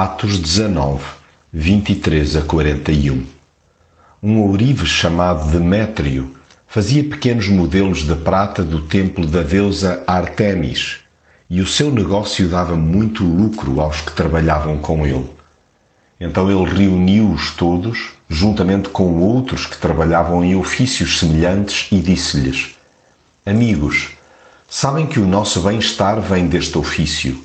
Atos 19, 23 a 41 Um ourive chamado Demétrio fazia pequenos modelos de prata do templo da deusa Artemis e o seu negócio dava muito lucro aos que trabalhavam com ele. Então ele reuniu-os todos, juntamente com outros que trabalhavam em ofícios semelhantes, e disse-lhes: Amigos, sabem que o nosso bem-estar vem deste ofício.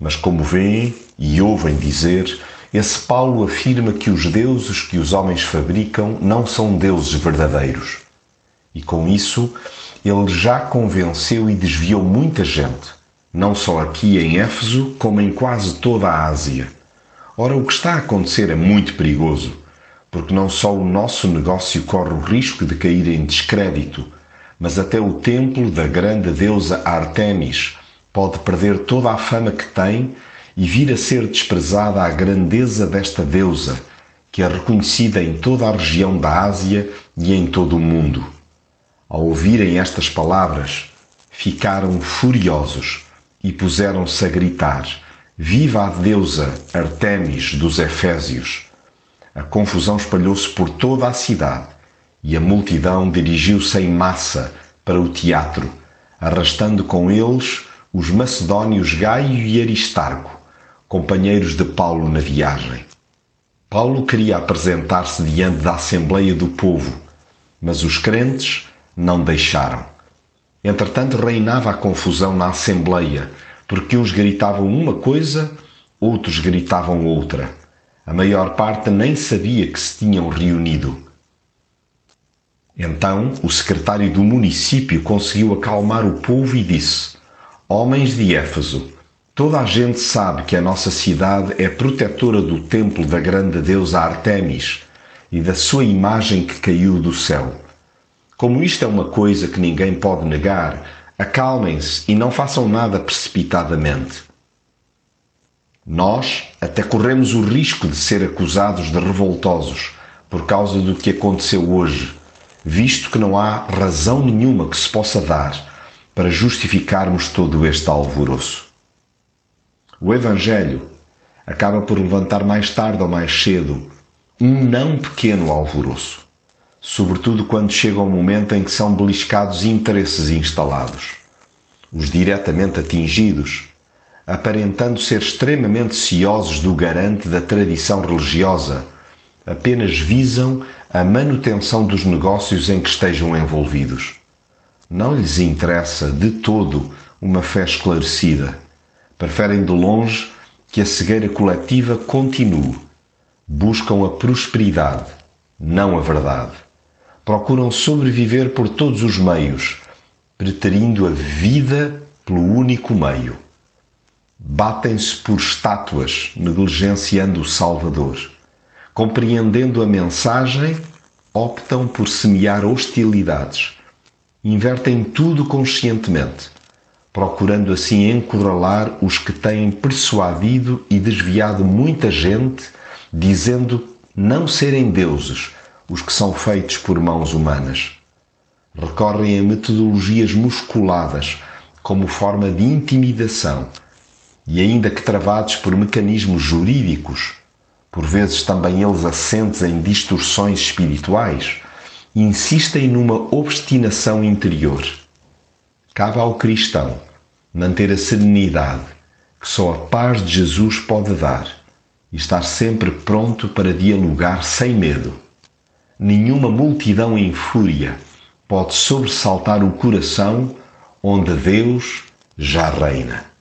Mas como veem e ouvem dizer, esse Paulo afirma que os deuses que os homens fabricam não são deuses verdadeiros. E com isso, ele já convenceu e desviou muita gente, não só aqui em Éfeso, como em quase toda a Ásia. Ora, o que está a acontecer é muito perigoso, porque não só o nosso negócio corre o risco de cair em descrédito, mas até o templo da grande deusa Artemis pode perder toda a fama que tem e vir a ser desprezada a grandeza desta deusa, que é reconhecida em toda a região da Ásia e em todo o mundo. Ao ouvirem estas palavras, ficaram furiosos e puseram-se a gritar: Viva a deusa Artemis dos Efésios! A confusão espalhou-se por toda a cidade e a multidão dirigiu-se em massa para o teatro, arrastando com eles os macedónios Gaio e Aristarco, companheiros de Paulo na viagem. Paulo queria apresentar-se diante da Assembleia do Povo, mas os crentes não deixaram. Entretanto, reinava a confusão na Assembleia, porque uns gritavam uma coisa, outros gritavam outra. A maior parte nem sabia que se tinham reunido. Então, o secretário do município conseguiu acalmar o povo e disse: Homens de Éfeso, toda a gente sabe que a nossa cidade é protetora do templo da grande deusa Artemis e da sua imagem que caiu do céu. Como isto é uma coisa que ninguém pode negar, acalmem-se e não façam nada precipitadamente. Nós até corremos o risco de ser acusados de revoltosos por causa do que aconteceu hoje, visto que não há razão nenhuma que se possa dar para justificarmos todo este alvoroço. O Evangelho acaba por levantar mais tarde ou mais cedo um não pequeno alvoroço, sobretudo quando chega o momento em que são beliscados interesses instalados. Os diretamente atingidos, aparentando ser extremamente ciosos do garante da tradição religiosa, apenas visam a manutenção dos negócios em que estejam envolvidos não lhes interessa de todo uma fé esclarecida. Preferem de longe que a cegueira coletiva continue. Buscam a prosperidade, não a verdade. Procuram sobreviver por todos os meios, preterindo a vida pelo único meio. Batem-se por estátuas, negligenciando o Salvador. Compreendendo a mensagem, optam por semear hostilidades invertem tudo conscientemente, procurando assim encurralar os que têm persuadido e desviado muita gente, dizendo não serem deuses os que são feitos por mãos humanas. Recorrem a metodologias musculadas como forma de intimidação e, ainda que travados por mecanismos jurídicos, por vezes também eles assentes em distorções espirituais, insistem numa obstinação interior. Cabe ao cristão manter a serenidade que só a paz de Jesus pode dar e estar sempre pronto para dialogar sem medo. Nenhuma multidão em fúria pode sobressaltar o coração onde Deus já reina.